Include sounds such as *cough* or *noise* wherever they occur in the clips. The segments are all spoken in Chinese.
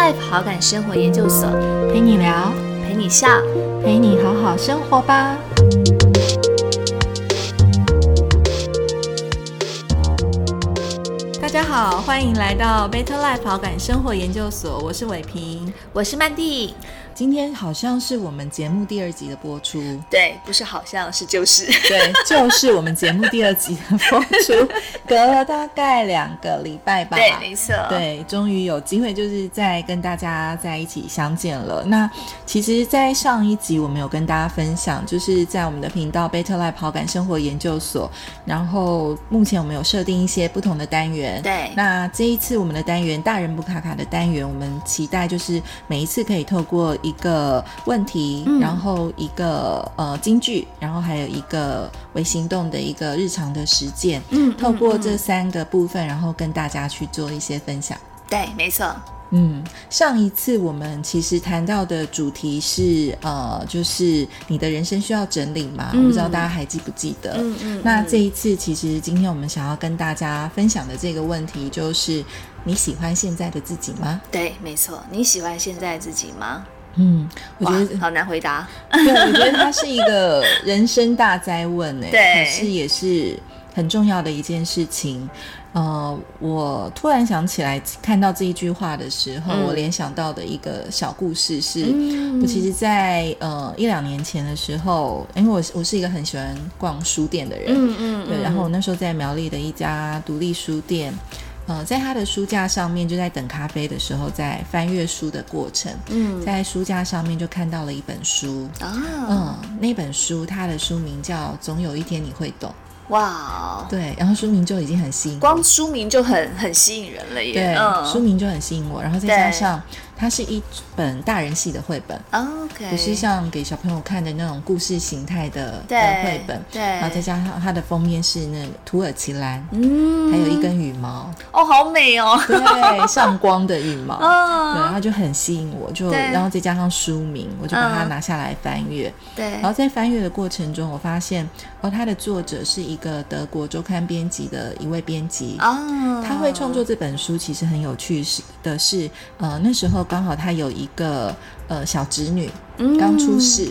Life 好感生活研究所，陪你聊，陪你笑，陪你好好生活吧。大家好，欢迎来到 Better Life 好感生活研究所，我是伟平，我是曼蒂。今天好像是我们节目第二集的播出，对，不是好像是就是，对，就是我们节目第二集的播出，隔了大概两个礼拜吧，对，没错，对，终于有机会就是再跟大家在一起相见了。那其实，在上一集我们有跟大家分享，就是在我们的频道 Better Life 跑感生活研究所，然后目前我们有设定一些不同的单元，对，那这一次我们的单元大人不卡卡的单元，我们期待就是每一次可以透过一个问题，然后一个呃金句，然后还有一个微行动的一个日常的实践，嗯，透过这三个部分，然后跟大家去做一些分享。对，没错。嗯，上一次我们其实谈到的主题是呃，就是你的人生需要整理嘛？我不知道大家还记不记得。嗯嗯。那这一次，其实今天我们想要跟大家分享的这个问题就是：你喜欢现在的自己吗？对，没错。你喜欢现在自己吗？嗯，我觉得好难回答。对，我觉得它是一个人生大灾问诶，对，可是也是很重要的一件事情。呃，我突然想起来，看到这一句话的时候，我联想到的一个小故事是，我其实，在呃一两年前的时候，因为我我是一个很喜欢逛书店的人，嗯嗯，对，然后我那时候在苗栗的一家独立书店。呃，在他的书架上面，就在等咖啡的时候，在翻阅书的过程，嗯，在书架上面就看到了一本书。啊，嗯，那本书它的书名叫《总有一天你会懂》。哇，对，然后书名就已经很吸引，光书名就很很吸引人了耶。对，书名就很吸引我，然后再加上它是一本大人系的绘本，OK，不是像给小朋友看的那种故事形态的的绘本，对，然后再加上它的封面是那土耳其蓝，嗯，还有一根羽毛，哦，好美哦，对，上光的羽毛，*laughs* 对，然后就很吸引我，就然后再加上书名，我就把它拿下来翻阅，对，然后在翻阅的过程中，我发现哦，它的作者是一。个德国周刊编辑的一位编辑。哦，他会创作这本书，其实很有趣是的是，呃，那时候刚好他有一个呃小侄女刚出世。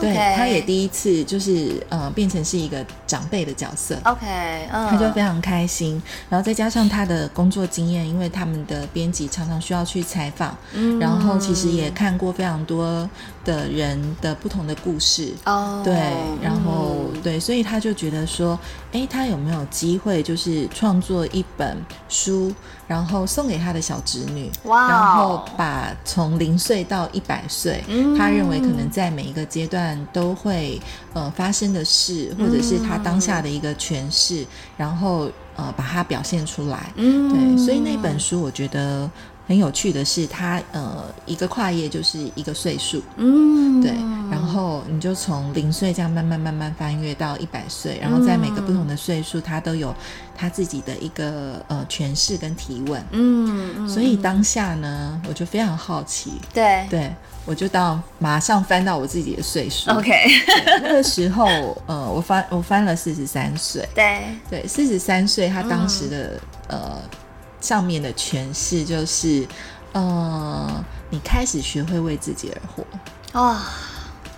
对，他也第一次就是呃变成是一个长辈的角色，OK，他就非常开心。然后再加上他的工作经验，因为他们的编辑常常需要去采访，然后其实也看过非常多的人的不同的故事，哦，对，然后对，所以他就觉得说，哎，他有没有机会就是创作一本书？然后送给他的小侄女，哇然后把从零岁到一百岁，他认为可能在每一个阶段都会呃发生的事，或者是他当下的一个诠释，然后呃把它表现出来。对，所以那本书我觉得。很有趣的是，它呃一个跨页就是一个岁数，嗯，对，然后你就从零岁这样慢慢慢慢翻阅到一百岁，然后在每个不同的岁数，它都有它自己的一个呃诠释跟提问，嗯，所以当下呢，我就非常好奇，对，对我就到马上翻到我自己的岁数，OK，那个时候呃我翻我翻了四十三岁，对。对，四十三岁他当时的呃。上面的诠释就是，呃，你开始学会为自己而活。啊，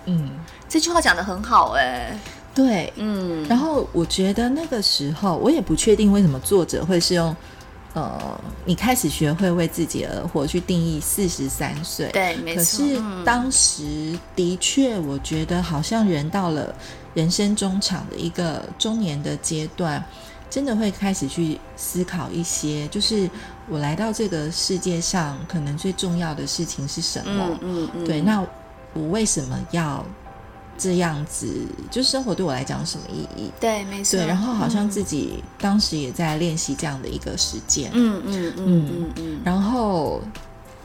嗯，这句话讲的很好哎，对，嗯，然后我觉得那个时候我也不确定为什么作者会是用，呃，你开始学会为自己而活去定义四十三岁，对，没错，可是当时的确我觉得好像人到了人生中场的一个中年的阶段。真的会开始去思考一些，就是我来到这个世界上，可能最重要的事情是什么？嗯嗯嗯。对，那我为什么要这样子？就生活对我来讲什么意义？对，没错。对，然后好像自己当时也在练习这样的一个实践。嗯嗯嗯嗯嗯。然后，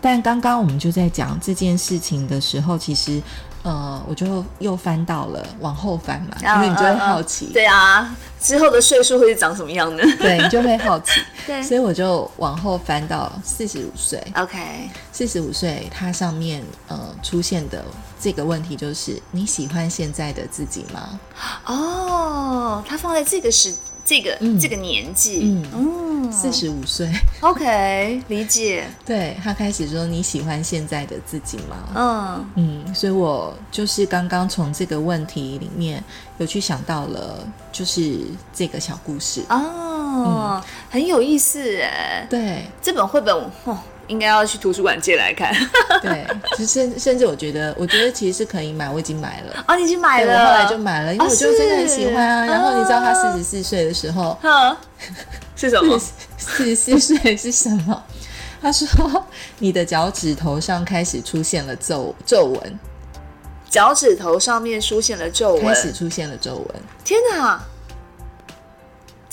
但刚刚我们就在讲这件事情的时候，其实。呃，我就又翻到了，往后翻嘛，因为你就会好奇。对啊，之后的岁数会是长什么样呢？对你就会好奇。*laughs* 对，所以我就往后翻到四十五岁。OK，四十五岁，它上面呃出现的这个问题就是：你喜欢现在的自己吗？哦，它放在这个时这个、嗯。这个年纪，嗯。嗯四十五岁，，OK，理解，对他开始说你喜欢现在的自己吗？嗯。嗯，所以我就是刚刚从这个问题里面有去想到了，就是这个小故事。哦，很有意思哎，对。这本绘本哦，应该要去图书馆借来看。*laughs* 对，就甚甚至我觉得，我觉得其实是可以买，我已经买了。哦，你已经买，了，我后来就买了，因为哦我就真的很喜欢啊。是然后你知道他哦四十四岁的时候，嗯，*laughs* 是什么？四十四岁是什么？他说你的脚趾头上开始出现了皱皱纹，脚趾头上面出现了皱纹开始。出现了皱纹。天哪，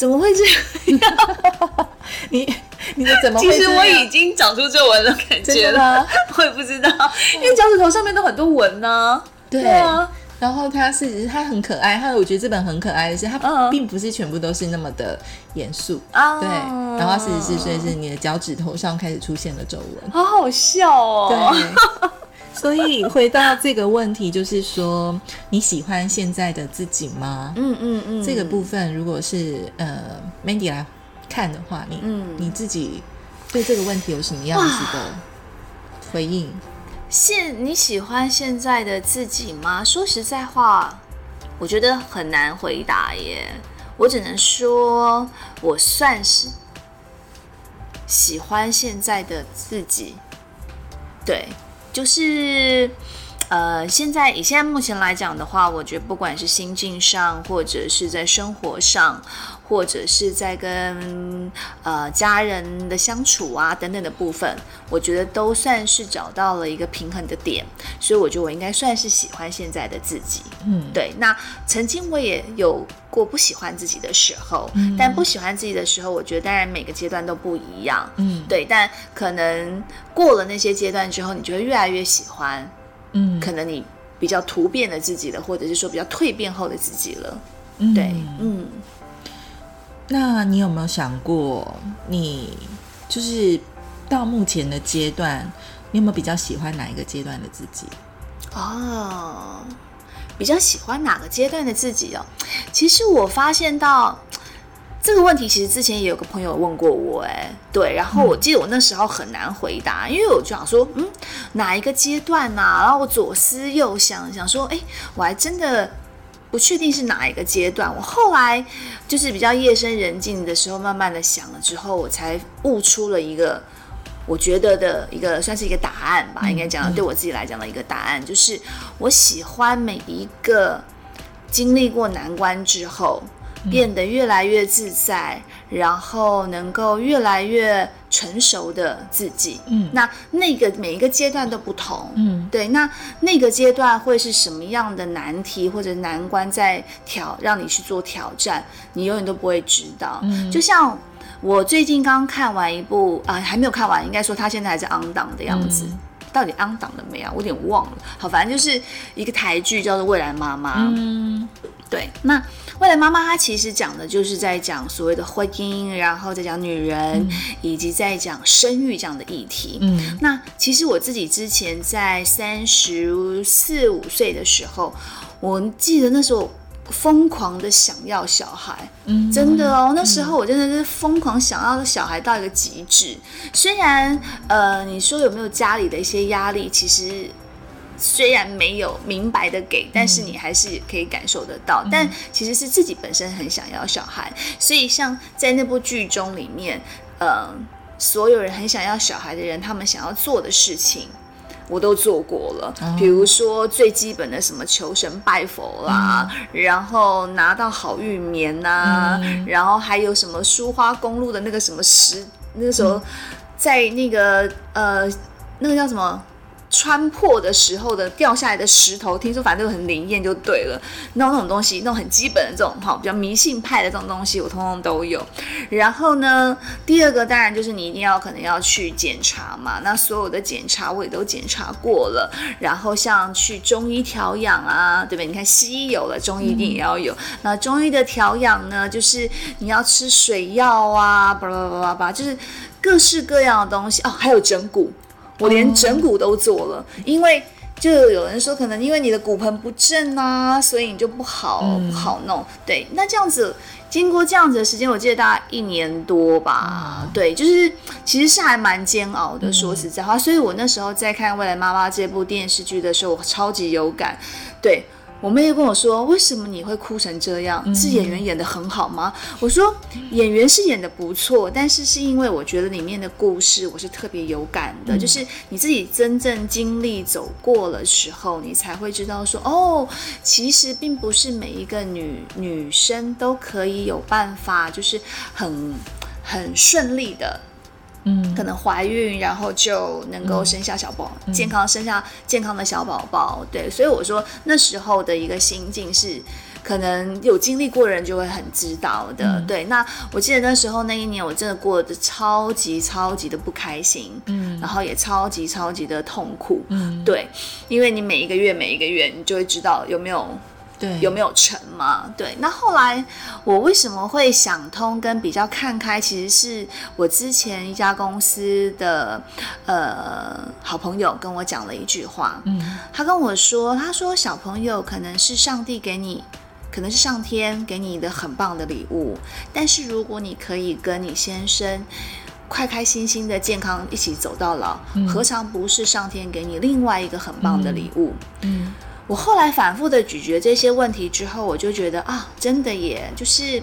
怎么会这样？*laughs* 你你的怎么会其实我已经长出皱纹的感觉了 *laughs* 也不知道，因为脚趾头上面都很多纹呢。对啊，然后他是他很可爱，他我觉得这本很可爱的是，他嗯并不是全部都是那么的严肃。啊对，然后四十四岁是你的脚趾头上开始出现了皱纹。好好笑哦。对，所以回到这个问题，就是说你喜欢现在的自己吗？嗯嗯嗯，这个部分如果是呃 Mandy 来看的话，你、嗯你自己对这个问题有什么样子的回应？现你喜欢现在的自己吗？说实在话，我觉得很难回答耶。我只能说，我算是喜欢现在的自己。对，就是呃，现在以现在目前来讲的话，我觉得不管是心境上，或者是在生活上，或者是在跟呃家人的相处啊等等的部分，我觉得都算是找到了一个平衡的点，所以我觉得我应该算是喜欢现在的自己。嗯，对，那曾经我也有过不喜欢自己的时候，嗯但不喜欢自己的时候，我觉得当然每个阶段都不一样。嗯对，但可能过了那些阶段之后，你就会越来越喜欢，嗯，可能你比较突变的自己了，或者是说比较蜕变后的自己了。嗯对，嗯，那你有没有想过，你就是到目前的阶段，你有没有比较喜欢哪一个阶段的自己？哦，比较喜欢哪个阶段的自己哦？其实我发现到这个问题，其实之前也有个朋友问过我，哎，对，然后我记得我那时候很难回答，因为我就想说，嗯，哪一个阶段呐、然后我左思右想，想说，哎，我还真的。不确定是哪一个阶段，我后来就是比较夜深人静的时候，慢慢的想了之后，我才悟出了一个我觉得的一个算是一个答案吧，应该讲对我自己来讲的一个答案，就是我喜欢每一个经历过难关之后，变得越来越自在，然后能够越来越成熟的自己。嗯那那个每一个阶段都不同。嗯对，那那个阶段会是什么样的难题或者难关在挑，让你去做挑战，你永远都不会知道。嗯就像我最近刚看完一部啊、还没有看完，应该说它现在还在 on 档的样子。嗯到底 on 档了没啊？我有点忘了。好，反正就是一个台剧叫做《未来妈妈》。嗯对，那未来妈妈她其实讲的就是在讲所谓的婚姻，然后再讲女人，以及在讲生育这样的议题。嗯那其实我自己之前在三十四五岁的时候，我记得那时候疯狂的想要小孩，嗯，真的哦，那时候我真的是疯狂想要小孩到一个极致。虽然呃，你说有没有家里的一些压力，其实虽然没有明白的给，但是你还是可以感受得到。但其实是自己本身很想要小孩，所以像在那部剧中里面，呃，所有人很想要小孩的人，他们想要做的事情。我都做过了，比如说最基本的什么求神拜佛啦，然后拿到好运棉呐、然后还有什么苏花公路的那个什么石，那个时候在那个呃那个叫什么？穿破的时候的掉下来的石头，听说反正都很灵验就对了。那那种东西，那种很基本的这种哈，比较迷信派的这种东西，我通通都有。然后呢，第二个当然就是你一定要可能要去检查嘛。那所有的检查我也都检查过了。然后像去中医调养啊，对不对？你看西医有了，中医一定也要有。那中医的调养呢，就是你要吃水药啊，巴拉巴拉巴拉，就是各式各样的东西哦，还有整骨。我连整骨都做了，因为就有人说，可能因为你的骨盆不正啊，所以你就不好、不好弄。对，那这样子，经过这样子的时间，我记得大概一年多吧。对，就是其实是还蛮煎熬的，说实在话。所以我那时候在看《未来妈妈》这部电视剧的时候，我超级有感。对。我妹又跟我说：“为什么你会哭成这样？是演员演的很好吗？”我说：“演员是演的不错，但是是因为我觉得里面的故事我是特别有感的，就是你自己真正经历走过了时候，你才会知道说，哦，其实并不是每一个女女生都可以有办法，就是很很顺利的。”嗯，可能怀孕，然后就能够生下小宝，健康生下健康的小宝宝。对，所以我说那时候的一个心境是，可能有经历过的人就会很知道的。对，那我记得那时候那一年，我真的过得超级超级的不开心，嗯，然后也超级超级的痛苦，嗯，对，因为你每一个月每一个月，你就会知道有没有。对，有没有成嘛？对，那后来我为什么会想通跟比较看开？其实是我之前一家公司的呃好朋友跟我讲了一句话，嗯，他跟我说，他说小朋友可能是上帝给你，可能是上天给你的很棒的礼物，但是如果你可以跟你先生快开心心的健康一起走到老，何尝不是上天给你另外一个很棒的礼物？嗯。我后来反复的咀嚼这些问题之后，我就觉得啊，真的耶，就是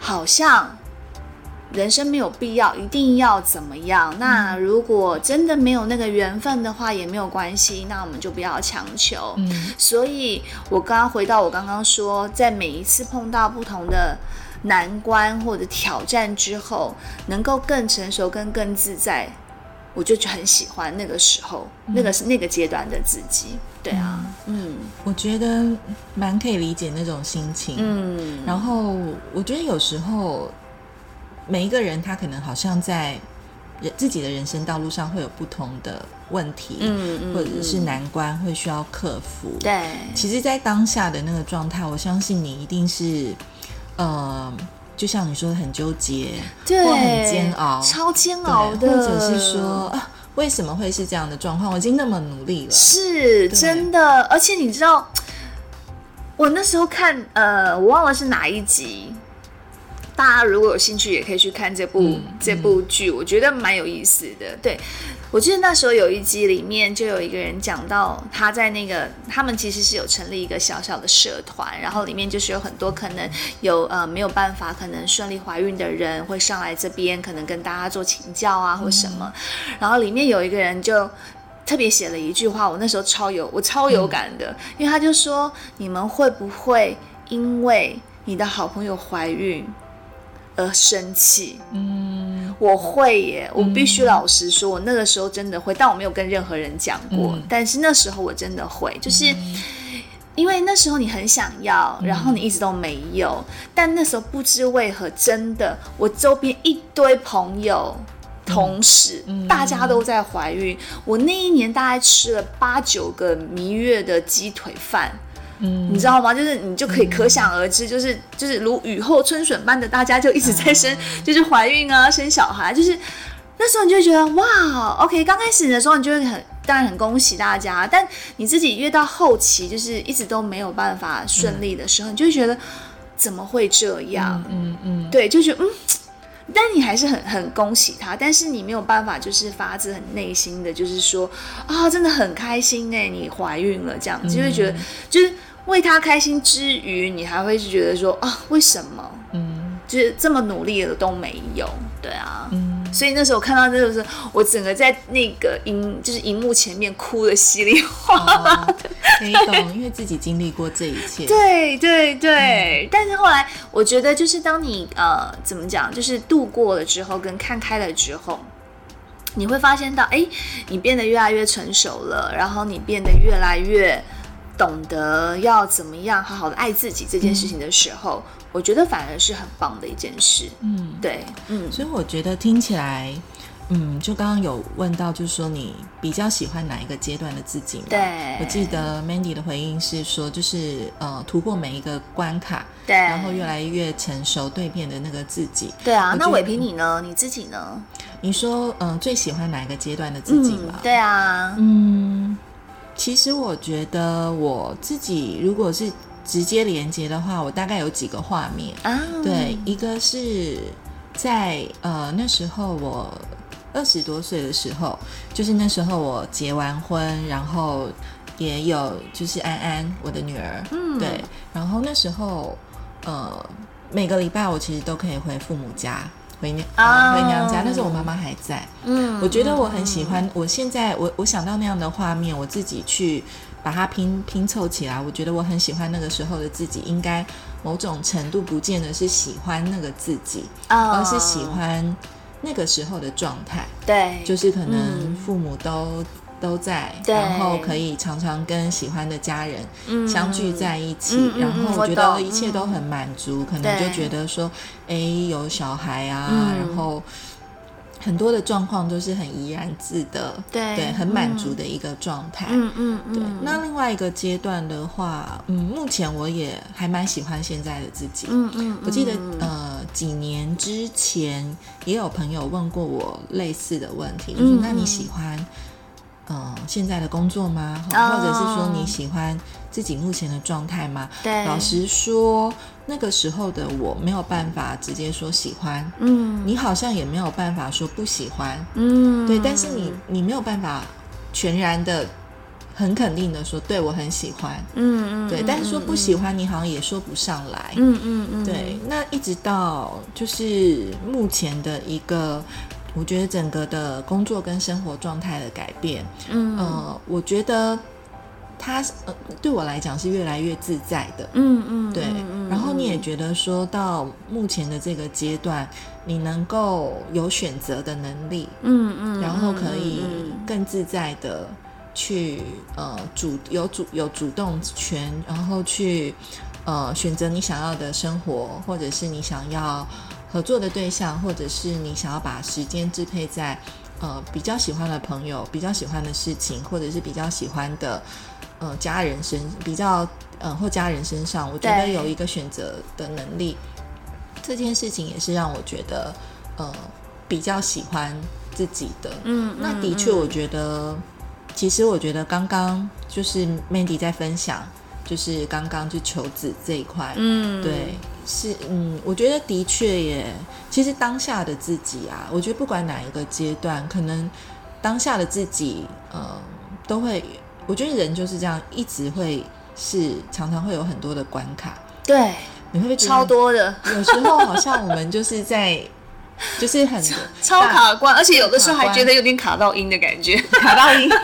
好像人生没有必要一定要怎么样。那如果真的没有那个缘分的话，也没有关系，那我们就不要强求。嗯，所以我刚刚回到我刚刚说，在每一次碰到不同的难关或者挑战之后，能够更成熟、跟更自在。我就很喜欢那个时候，那个是那个阶段的自己，对啊，嗯，我觉得蛮可以理解那种心情，嗯，然后我觉得有时候每一个人他可能好像在人自己的人生道路上会有不同的问题，嗯嗯，或者是难关会需要克服，对，其实，在当下的那个状态，我相信你一定是，呃。就像你说的很纠结，对，很煎熬，超煎熬的，或者是说啊，为什么会是这样的状况？我已经那么努力了，是真的。而且你知道，我那时候看，呃，我忘了是哪一集。大家如果有兴趣，也可以去看这部这部剧，我觉得蛮有意思的。对。我记得那时候有一集里面就有一个人讲到他在那个他们其实是有成立一个小小的社团，然后里面就是有很多可能有呃没有办法可能顺利怀孕的人会上来这边，可能跟大家做请教啊或什么。然后里面有一个人就特别写了一句话，我那时候超有我超有感的，因为他就说你们会不会因为你的好朋友怀孕而生气？嗯。我会耶，我必须老实说，我那个时候真的会，但我没有跟任何人讲过。但是那时候我真的会，就是因为那时候你很想要，然后你一直都没有。但那时候不知为何，真的，我周边一堆朋友、同事，大家都在怀孕。我那一年大概吃了八九个蜜月的鸡腿饭。你知道吗？就是你就可以可想而知，就是就是如雨后春笋般的，大家就一直在生，就是怀孕啊，生小孩，就是那时候你就觉得哇，OK，刚开始的时候你就会很当然很恭喜大家，但你自己越到后期，就是一直都没有办法顺利的时候，你就会觉得怎么会这样？嗯嗯，对，就觉得嗯，但你还是很很恭喜他，但是你没有办法，就是发自很内心的，就是说啊，真的很开心哎，你怀孕了这样，就会觉得就是。为他开心之余，你还会是觉得说啊，为什么？嗯，就是这么努力了都没有，对啊，嗯，所以那时候看到这个是，我整个在那个荧就是荧幕前面哭的稀里哗啦的，可以懂，因为自己经历过这一切，*laughs* 对对对。但是后来我觉得，就是当你呃怎么讲，就是度过了之后，跟看开了之后，你会发现到，哎，你变得越来越成熟了，然后你变得越来越。懂得要怎么样好好的爱自己这件事情的时候，我觉得反而是很棒的一件事。嗯，对，嗯，所以我觉得听起来，嗯，就刚刚有问到，就是说你比较喜欢哪一个阶段的自己？对，我记得 Mandy 的回应是说，就是呃，突破每一个关卡，对，然后越来越成熟蜕变的那个自己。对啊，那伟平你呢？你自己呢？你说，嗯，最喜欢哪一个阶段的自己吗？对啊，嗯。其实我觉得我自己如果是直接连接的话，我大概有几个画面。啊，对，一个是在呃那时候我二十多岁的时候，就是那时候我结完婚，然后也有就是安安我的女儿，嗯对，然后那时候呃每个礼拜我其实都可以回父母家。回娘、回娘家，那时候我妈妈还在。嗯。我觉得我很喜欢，我现在我我想到那样的画面，我自己去把它拼拼凑起来，我觉得我很喜欢那个时候的自己，应该某种程度不见得是喜欢那个自己，啊。而是喜欢那个时候的状态，对，就是可能嗯。父母都。都在，然后可以常常跟喜欢的家人嗯。相聚在一起，然后嗯我我觉得一切都很满足，可能就觉得说，哎，有小孩啊，嗯。然后很多的状况都是很怡然自得，对。对，很满足的一个状态。嗯嗯嗯，对，那另外一个阶段的话，嗯，目前我也还蛮喜欢现在的自己。嗯嗯，我记得嗯呃几年之前也有朋友问过我类似的问题，就是嗯。那你喜欢呃现在的工作吗？哦。或者是说你喜欢自己目前的状态吗？对，老实说，那个时候的我没有办法直接说喜欢，嗯。你好像也没有办法说不喜欢，嗯，对，但是你你没有办法全然的、很肯定的说，对我很喜欢，嗯嗯，对，但是说不喜欢，你好像也说不上来，嗯嗯嗯，对。那一直到就是目前的一个，我觉得整个的工作跟生活状态的改变，嗯。呃，我觉得他呃对我来讲是越来越自在的，嗯嗯，对，嗯然后你也觉得说到目前的这个阶段，你能够有选择的能力，嗯嗯，然后可以嗯更自在的去呃主有主有主动权，然后去呃选择你想要的生活，或者是你想要合作的对象，或者是你想要把时间支配在呃比较喜欢的朋友、比较喜欢的事情，或者是比较喜欢的呃家人身比较呃或家人身上，我觉得有一个选择的能力，这件事情也是让我觉得呃比较喜欢自己的。嗯，那的确，我觉得，其实我觉得刚刚就是 Mandy 在分享，就是刚刚就求子这一块，嗯，对，是嗯，我觉得的确也，其实当下的自己啊，我觉得不管哪一个阶段，可能当下的自己，呃，都会，我觉得人就是这样，一直会是常常会有很多的关卡，对，你会不会超多的，有时候好像我们就是在，就是很超卡关，而且有的时候还觉得有点卡到音的感觉。卡到音。*laughs*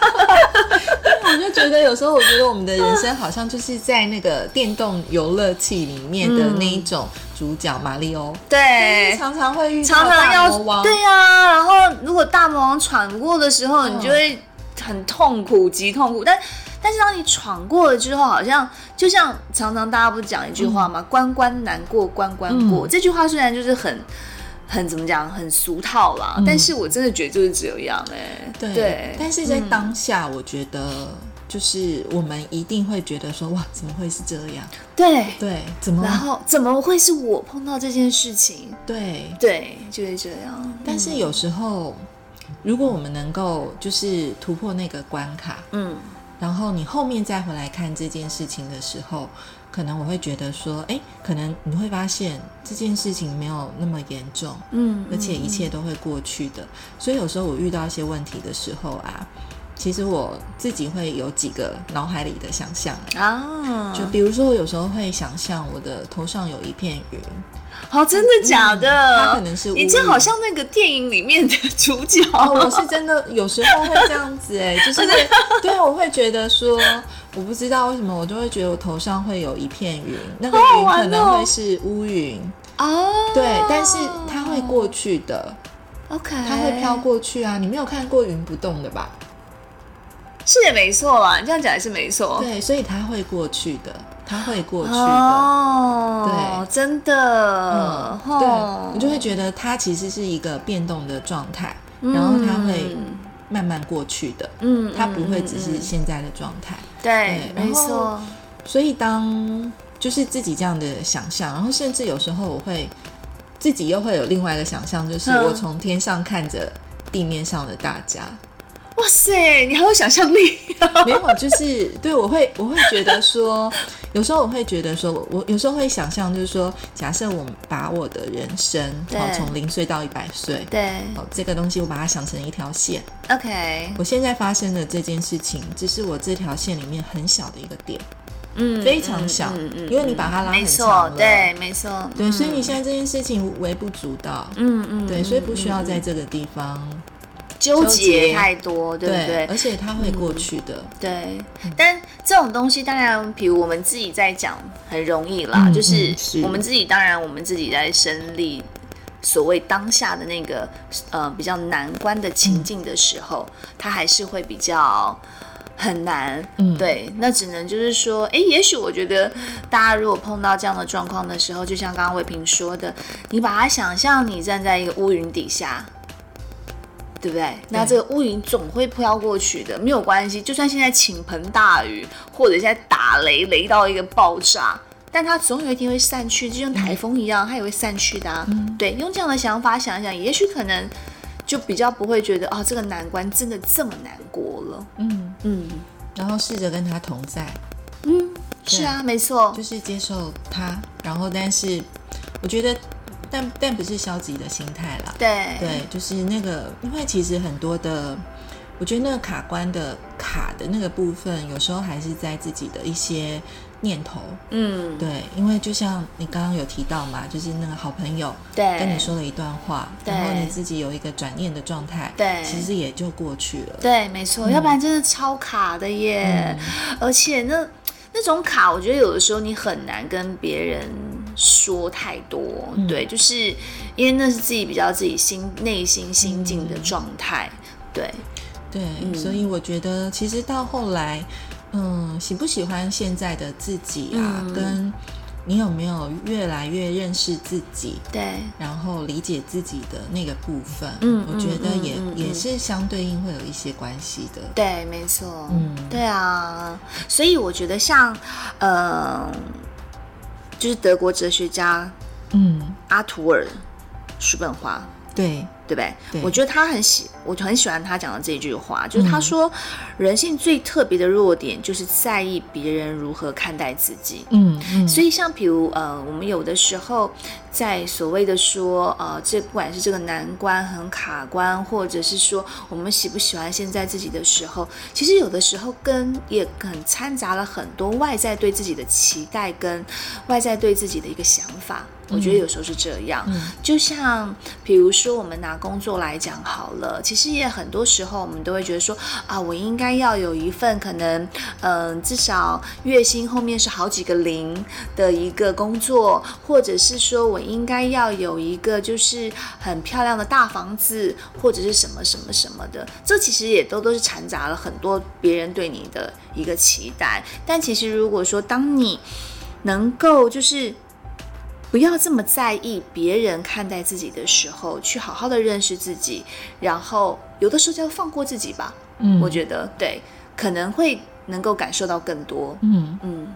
我就觉得有时候，我觉得我们的人生好像就是在那个电动游乐器里面的那一种主角马里欧，对，常常会遇到常常大魔王，要对呀、然后如果大魔王闯过的时候，嗯你就会很痛苦，极痛苦。但但是当你闯过了之后，好像就像常常大家不讲一句话吗？关关难过关关过。嗯这句话虽然就是很很怎么讲，很俗套啦，嗯但是我真的觉得就是这样哎、对对，但是在嗯当下，我觉得就是我们一定会觉得说，哇，怎么会是这样？对。对，怎么然后怎么会是我碰到这件事情？对？对，就是这样。但是有时候，如果我们能够就是突破那个关卡，嗯，然后你后面再回来看这件事情的时候，可能我会觉得说，哎，可能你会发现这件事情没有那么严重，嗯，而且一切都会过去的。所以有时候我遇到一些问题的时候啊，其实我自己会有几个脑海里的想象，啊，就比如说我有时候会想象我的头上有一片云，好，真的假的？它可能是你这好像那个电影里面的主角。哦，我是真的有时候会这样子哎，就是会，*laughs* 对，我会觉得说，我不知道为什么，我就会觉得我头上会有一片云，那个云可能会是乌云，哦，对，但是它会过去的，，OK，它会飘，过去啊。你没有看过云不动的吧？是也没错啦，你这样讲也是没错。对，所以它会过去的，它会过去的。哦，对真的，对，你就会觉得它其实是一个变动的状态，然后它会慢慢过去的，嗯，它不会只嗯是现在的状态。对，没错，所以当就是自己这样的想象，然后甚至有时候我会自己又会有另外一个想象，就是嗯。我从天上看着地面上的大家，哇塞，你好有想象力、*laughs* 没有，就是对我会我会觉得说，*laughs* 有时候我会觉得说，我有时候会想象，就是说，假设我把我的人生，对。好从零岁到一百岁，对。哦，这个东西我把它想成一条线，，OK，我现在发生的这件事情，只是我这条线里面很小的一个点，嗯非常小嗯因为你把它拉很长，了。对，没错，对，嗯所以你现在这件事情微不足道，嗯嗯，对，嗯所以不需要在这个地方，纠纠结结太多，对不对？而且它会过去的，对，但这种东西当然，比如我们自己在讲很容易啦，嗯就是我们自己当然我们自己在身历所谓当下的那个呃比较难关的情境的时候，它还是会比较。很难，嗯。对，那只能就是说，哎，也许我觉得大家如果碰到这样的状况的时候，就像刚刚魏平说的，你把它想象你站在一个乌云底下，对不对？那这个乌云总会飘过去的，没有关系。就算现在倾盆大雨，或者现在打雷，雷到一个爆炸，但它总有一天会散去，就像台风一样，它也会散去的、啊。对，用这样的想法想一想，也许可能就比较不会觉得哦，这个难关真的这么难过了。嗯，嗯然后试着跟他同在，嗯，是啊，没错就，是接受他，然后但是我觉得，但但不是消极的心态啦，对。对，就是那个，因为其实很多的，我觉得那个卡关的卡的那个部分，有时候还是在自己的一些念头，嗯，对，因为就像你刚刚有提到嘛，就是那个好朋友对，跟你说了一段话，然后你自己有一个转念的状态，对其实也就过去了，对，没错，要不然真的超卡的耶。而且那那种卡，我觉得有的时候你很难跟别人说太多，对，就是因为那是自己比较自己心内心心境的状态，对，对，嗯。所以我觉得其实到后来，嗯，喜不喜欢现在的自己啊，嗯。跟你有没有越来越认识自己，对，然后理解自己的那个部分，嗯我觉得嗯也、嗯嗯。也是相对应会有一些关系的。对，没错，嗯。对啊，所以我觉得像，呃，就是德国哲学家嗯，阿图尔·叔本华，对，对不对？对我觉得他很喜，我很喜欢他讲的这一句话，就是他说，人性最特别的弱点就是在意别人如何看待自己。嗯嗯，所以，像比如呃，我们有的时候在所谓的说呃，这不管是这个难关很卡关，或者是说我们喜不喜欢现在自己的时候，其实有的时候跟也很掺杂了很多外在对自己的期待跟外在对自己的一个想法。我觉得有时候是这样，就像比如说我们拿工作来讲好了，其实也很多时候我们都会觉得说啊，我应该要有一份可能嗯、至少月薪后面是好几个零的一个工作，或者是说我应该要有一个就是很漂亮的大房子，或者是什么什么什么的，这其实也都都是掺杂了很多别人对你的一个期待。但其实如果说当你能够就是不要这么在意别人看待自己的时候，去好好的认识自己，然后有的时候就要放过自己吧。嗯我觉得对，可能会能够感受到更多。嗯，嗯，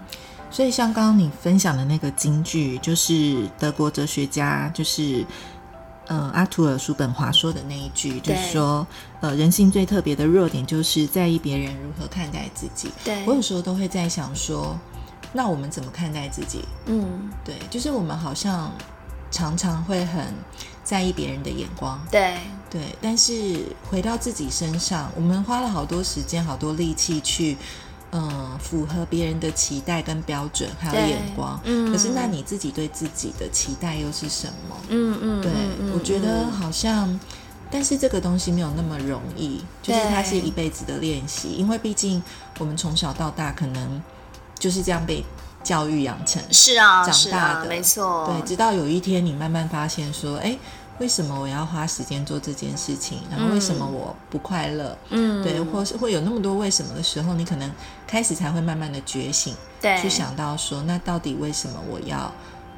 所以像刚刚你分享的那个金句，就是德国哲学家就是。呃，阿图尔·叔本华说的那一句，就是说，呃，人性最特别的弱点就是在意别人如何看待自己。对我，有时候都会在想说，那我们怎么看待自己？嗯，对，就是我们好像常常会很在意别人的眼光，对，对，但是回到自己身上，我们花了好多时间、好多力气去，嗯，符合别人的期待跟标准，还有眼光。嗯可是，那你自己对自己的期待又是什么？嗯嗯，对，我觉得好像，但是这个东西没有那么容易，就是它是一辈子的练习，因为毕竟我们从小到大可能就是这样被教育养成，是啊，长大的没错，对，直到有一天你慢慢发现说，哎，为什么我要花时间做这件事情？然后为什么我不快乐？嗯，对，或是会有那么多为什么的时候，你可能开始才会慢慢的觉醒，对，去想到说，那到底为什么我要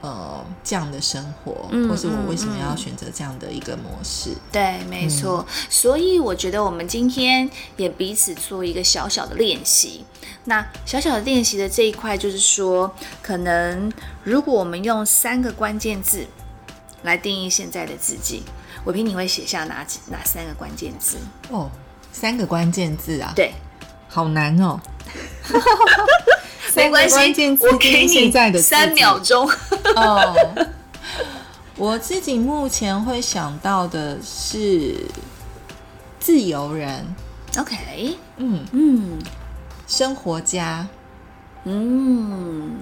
呃这样的生活，嗯或是我为什么要选择这样的一个模式？对，没错。所以我觉得我们今天也彼此做一个小小的练习。那小小的练习的这一块，就是说，可能如果我们用三个关键字来定义现在的自己，我平，你会写下哪几哪三个关键字？哦，三个关键字啊，对，好难哦。*laughs* *laughs* 没关系我给你三秒钟。哦，我自己目前会想到的是自由人，OK，嗯，嗯。生活家，嗯，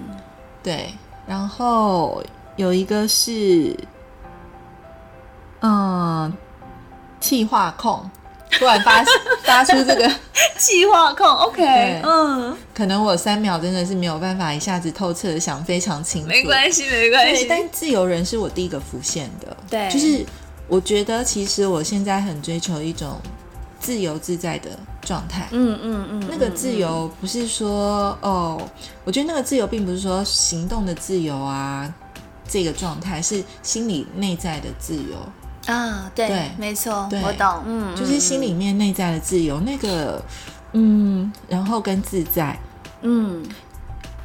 对，然后有一个是，嗯，气化控。突然发发出这个，*laughs* 计划控 *laughs* OK，嗯，可能我三秒真的是没有办法一下子透彻的想非常清楚。没关系，没关，系。但自由人是我第一个浮现的。对就是我觉得其实我现在很追求一种自由自在的状态。嗯嗯嗯，那个自由不是说哦，我觉得那个自由并不是说行动的自由啊，这个状态是心理内在的自由，啊，对，对没错，我懂，嗯，就是心里，面内在的自由。那个嗯，然后跟自在，嗯。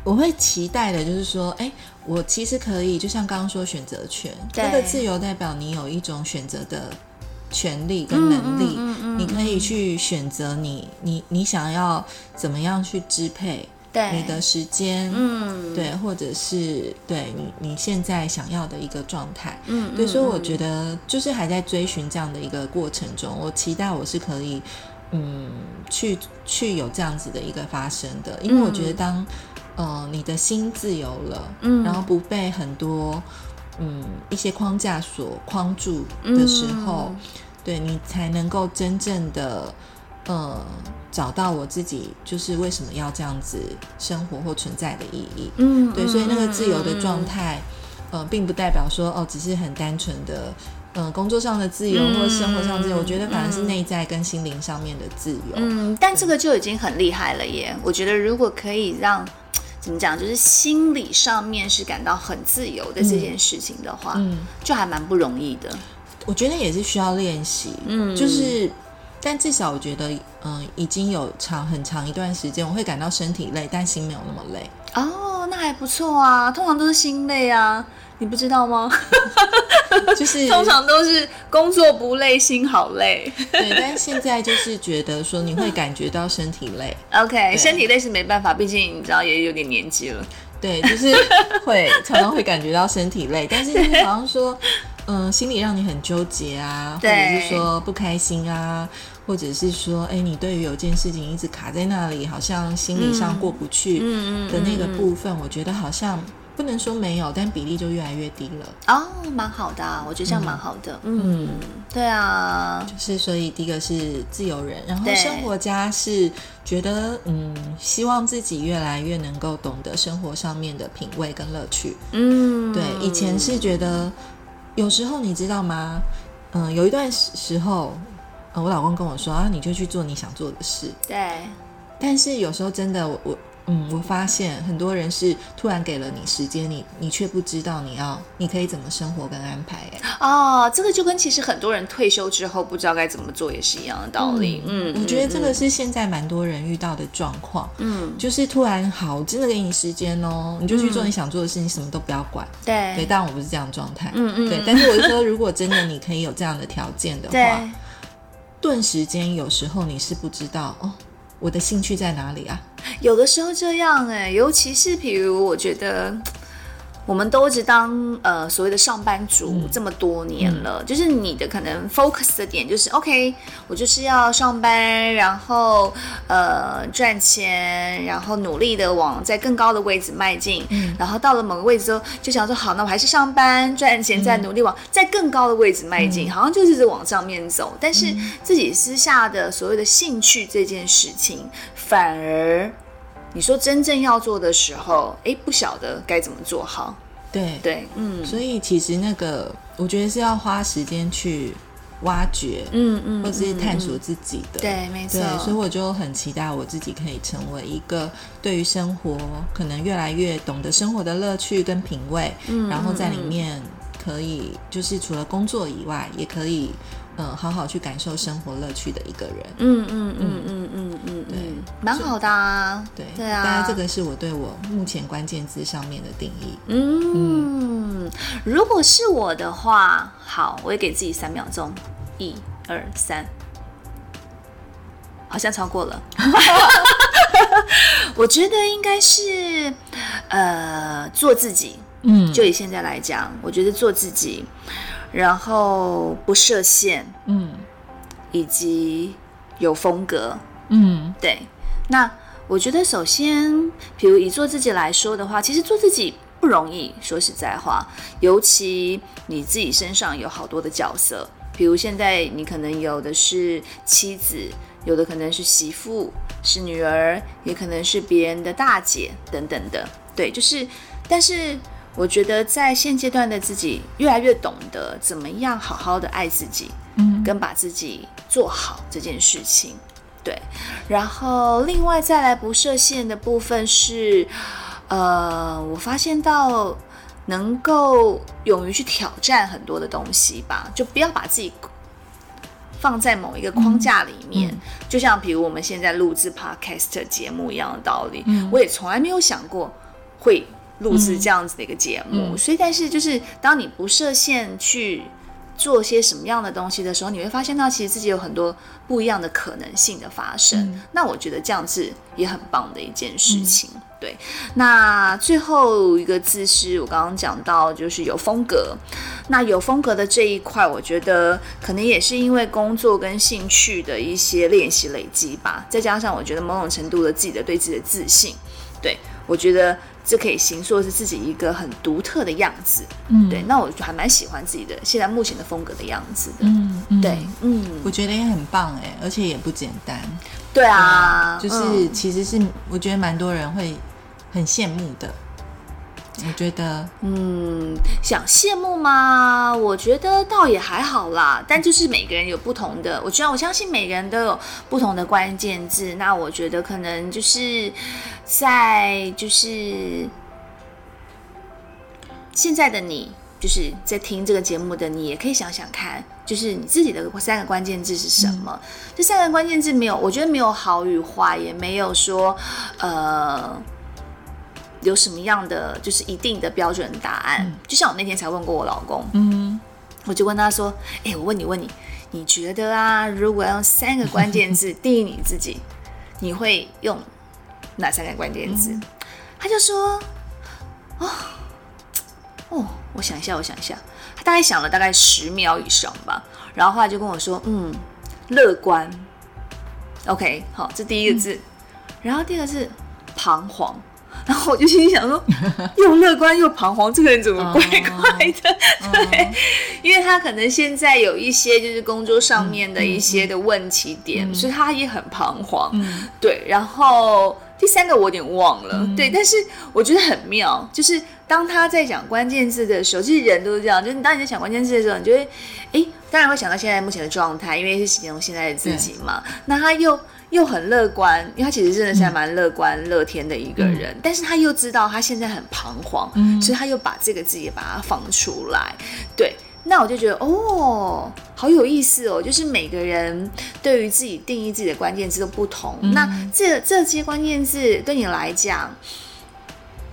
我会期待的就是说，哎，我其实可以，就像刚刚说选择权，这个自由代表你有一种选择的权利跟能力，嗯嗯嗯嗯。你可以去选择你你你想要怎么样去支配对，你的时间，嗯，对，或者是对你你现在想要的一个状态。嗯，所以我嗯。觉得就是还在追寻这样的一个过程中，我期待我是可以，嗯，去去有这样子的一个发生的，因为我觉得嗯。当，呃，你的心自由了，嗯。然后不被很多，嗯，一些框架所框住的时候，嗯。对你才能够真正的，呃，找到我自己就是为什么要这样子生活或存在的意义。嗯，对，所以那个自由的嗯状，态，呃，并不代表说哦，只是很单纯的，呃，工作上的自由、嗯或生活上的自由。我觉得反而是嗯内在跟心灵上面的自由。嗯，但这个就已经很厉害了耶。我觉得如果可以让 *tsk* 怎么讲，就是心理上面是感到很自由的这件事情的话，嗯，就还蛮不容易的。我觉得也是需要练习。嗯就是，但至少我觉得，嗯、已经有长很长一段时间，我会感到身体累，但心没有那么累。哦，那还不错啊，通常都是心累啊，你不知道吗？*laughs* 就是通常都是工作不累，心好累。对，但现在就是觉得说你会 *laughs* 感觉到身体累，OK，身体累是没办法，毕竟你知道也有点年纪了。对，就是会常常会感觉到身体累，但是就是好像说，嗯、心里让你很纠结啊，或者是说不开心啊，或者是说，哎，你对于有件事情一直卡在那里，好像心理上过不去的那个嗯嗯部分，我觉得好像不能说没有，但比例就越来越低了。哦，蛮好的、啊，我觉得这样蛮好的。嗯，对啊，就是，所以第一个是自由人，然后生活家是觉得，嗯，希望自己越来越能够懂得生活上面的品味跟乐趣。嗯，对，以前是觉得有时候你知道吗？嗯，有一段时时候，呃，我老公跟我说啊，你就去做你想做的事。对，但是有时候真的，我我嗯，我发现很多人是突然给了你时间，你你却不知道你要你可以怎么生活跟安排。哎，哦，这个就跟其实很多人退休之后不知道该怎么做也是一样的道理。嗯，我觉得这个是现在蛮多人遇到的状况。嗯，就是突然好，真的给你时间哦，你就去做你想做的事情，什么都不要管。对，对，当然我不是这样状态。嗯嗯对，但是我是说，如果真的你可以有这样的条件的话，*laughs* 对，顿时间有时候你是不知道哦，我的兴趣在哪里啊？有的时候这样哎、尤其是比如我觉得。我们都一直当呃所谓的上班族这么多年了，就是你的可能 focus 的点就是 OK，我就是要上班，然后呃赚钱，然后努力的往在更高的位置迈进，嗯。然后到了某个位置之后，就想说好，那我还是上班赚钱，再努力往在更高的位置迈进，好像就是一直往上面走，但是自己私下的所谓的兴趣这件事情，反而。你说真正要做的时候，哎，不晓得该怎么做好。对，对，嗯。所以其实那个我觉得是要花时间去挖掘，嗯嗯，或者是探索嗯自己的。嗯对，没错。对，，所以我就很期待我自己可以成为一个对于生活可能越来越懂得生活的乐趣跟品味，嗯然后在里面可以就是除了工作以外，也可以嗯好好去感受生活乐趣的一个人。嗯嗯嗯嗯嗯嗯对嗯，蛮好的啊。对，对啊，大概这个是我对我目前关键字上面的定义。嗯，如果是我的话，好，我也给自己三秒钟，一二三。好像超过了。*laughs* 我觉得应该是，呃，做自己。嗯，就以现在来讲，我觉得做自己，然后不设限，嗯以及有风格。嗯对，那我觉得首先，比如以做自己来说的话，其实做自己不容易。说实在话，尤其你自己身上有好多的角色，比如现在你可能有的是妻子，有的可能是媳妇，是女儿，也可能是别人的大姐等等的。对，就是，但是我觉得在现阶段的自己越来越懂得怎么样好好的爱自己，嗯跟把自己做好这件事情。对，然后另外再来不设限的部分是，呃，我发现到能够勇于去挑战很多的东西吧，就不要把自己放在某一个框架里面。嗯就像比如我们现在录制 podcast 节目一样的道理，嗯我也从来没有想过会录制这样子的一个节目。嗯所以，但是就是当你不设限去做些什么样的东西的时候，你会发现到其实自己有很多不一样的可能性的发生。嗯那我觉得这样子也很棒的一件事情。对，那最后一个字是我刚刚讲到，就是有风格。那有风格的这一块，我觉得可能也是因为工作跟兴趣的一些练习累积吧，再加上我觉得某种程度的自己的对自己的自信，对我觉得这可以形塑是自己一个很独特的样子。嗯对，那我就还蛮喜欢自己的现在目前的风格的样子的。嗯嗯对，嗯，我觉得也很棒哎，而且也不简单。对啊，就是嗯其实是我觉得蛮多人会很羡慕的。我觉得，嗯，想羡慕吗？我觉得倒也还好啦，但就是每个人有不同的，我觉得我相信每个人都有不同的关键字。那我觉得可能就是在就是现在的你，就是在听这个节目的你，也可以想想看，就是你自己的三个关键字是什么？这三个关键字没有，我觉得没有好与坏，也没有说呃。有什么样的就是一定的标准答案？就像我那天才问过我老公，嗯，我就问他说：“哎、我问你，问你，你觉得啊，如果要用三个关键字定义你自己，你会用哪三个关键字？”他就说：“哦，哦，我想一下，我想一下。”他大概想了大概十秒以上吧，然后后来就跟我说：“嗯，乐观。”OK，好，这第一个字，然后第二个字彷徨。然后我就心里想说，又乐观又彷徨，这个人怎么怪怪的？*laughs* 对，*laughs* 因为他可能现在有一些就是工作上面的一些的问题点，所以他也很彷徨。对，然后第三个我有点忘了，对，但是我觉得很妙，就是当他在讲关键字的时候，其实人都是这样，就是当你在想关键字的时候，你就会，哎，当然会想到现在目前的状态，因为是形容现在的自己嘛。那他又又很乐观，因为他其实真的是还蛮乐观、乐天的一个人，但是他又知道他现在很彷徨，所以他又把这个字也把它放出来。对，那我就觉得哦，好有意思哦，就是每个人对于自己定义自己的关键字都不同。那这这些关键字对你来讲，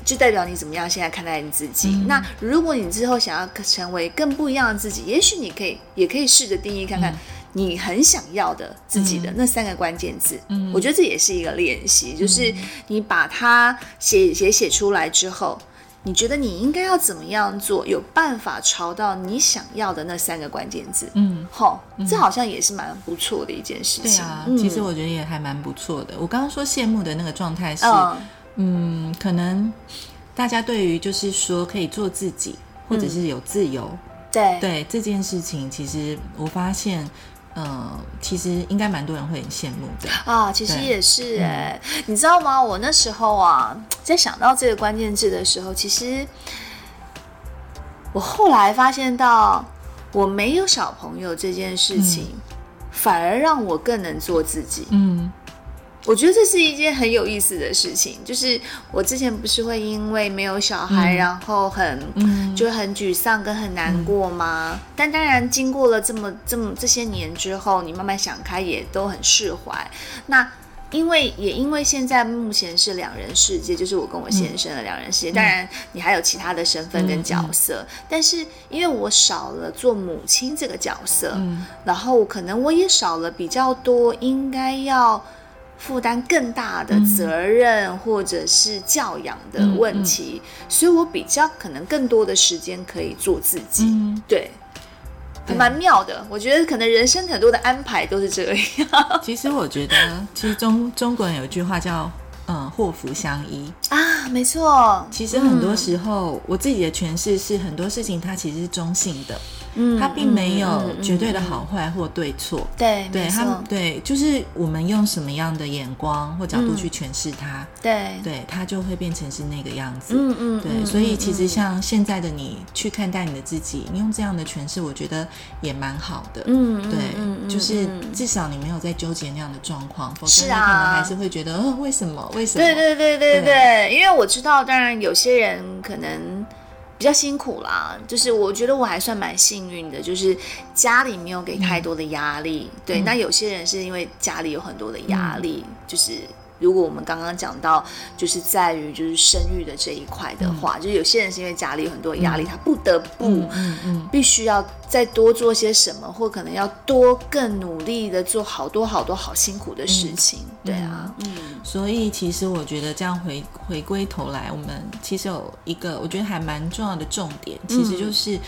就代表你怎么样现在看待你自己。那如果你之后想要成为更不一样的自己，也许你可以也可以试着定义看看。你很想要的自己的那三个关键字，嗯，我觉得这也是一个练习，就是你把它写写写出来之后，你觉得你应该要怎么样做，有办法朝到你想要的那三个关键字，嗯，好，这好像也是蛮不错的一件事情。对啊，嗯其实我觉得也还蛮不错的。我刚刚说羡慕的那个状态是，嗯。嗯，可能大家对于就是说可以做自己，或者是有自由，对。对这件事情，其实我发现，呃，其实应该蛮多人会很羡慕的。啊，其实也是哎、你知道吗？我那时候啊，在想到这个关键字的时候，其实我后来发现到，我没有小朋友这件事情，反而让我更能做自己。嗯我觉得这是一件很有意思的事情，就是我之前不是会因为没有小孩，嗯然后很、嗯就很沮丧跟很难过吗？但当然，经过了这么这么这些年之后，你慢慢想开，也都很释怀。那因为也因为现在目前是两人世界，就是我跟我先生的两人世界。当然，你还有其他的身份跟角色，但是因为我少了做母亲这个角色，然后可能我也少了比较多应该要负担更大的责任或者是教养的问题，所以我比较可能更多的时间可以做自己。对。还蛮妙的，我觉得可能人生很多的安排都是这样。*laughs* 其实我觉得，其实中中国人有一句话叫“嗯，祸福相依”啊，没错。其实很多时候，我自己的诠释是，很多事情它其实是中性的。嗯，它并没有绝对的好坏或对错，对，对，它对，就是我们用什么样的眼光或角度去诠释它，对，对，它就会变成是那个样子，嗯嗯，对，所以其实像现在的你去看待你的自己，你用这样的诠释，我觉得也蛮好的，嗯，对，就是至少你没有在纠结那样的状况，否则你可能还是会觉得，呃，为什么？为什么？对对对对。对，因为我知道，当然有些人可能。比较辛苦啦，就是我觉得我还算蛮幸运的，就是家里没有给太多的压力。对，那有些人是因为家里有很多的压力，就是。如果我们刚刚讲到，就是在于就是生育的这一块的话，就是有些人是因为家里有很多压力，他不得不，必须要再多做些什么，或可能要多更努力的做好多好多好辛苦的事情，对啊，嗯，所以其实我觉得这样回回归头来，我们其实有一个我觉得还蛮重要的重点，其实就是。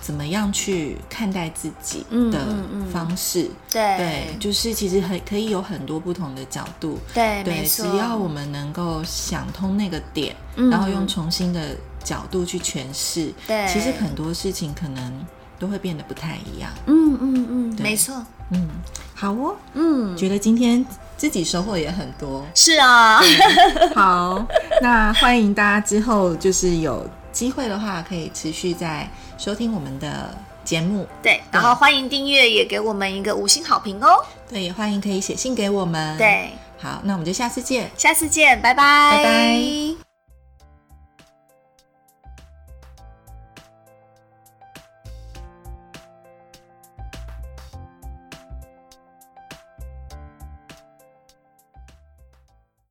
怎么样去看待自己的方式？对，就是其实很可以有很多不同的角度。对，对，只要我们能够想通那个点，然后用重新的角度去诠释，对，其实很多事情可能都会变得不太一样。嗯嗯嗯，没错。嗯，好哦。嗯，觉得今天自己收获也很多。是啊。好，*laughs* 那欢迎大家之后就是有机会的话，可以持续在。收听我们的节目，对，然后欢迎订阅，也给我们一个五星好评哦。对，也欢迎可以写信给我们。对，好，那我们就下次见，下次见，拜拜，拜拜。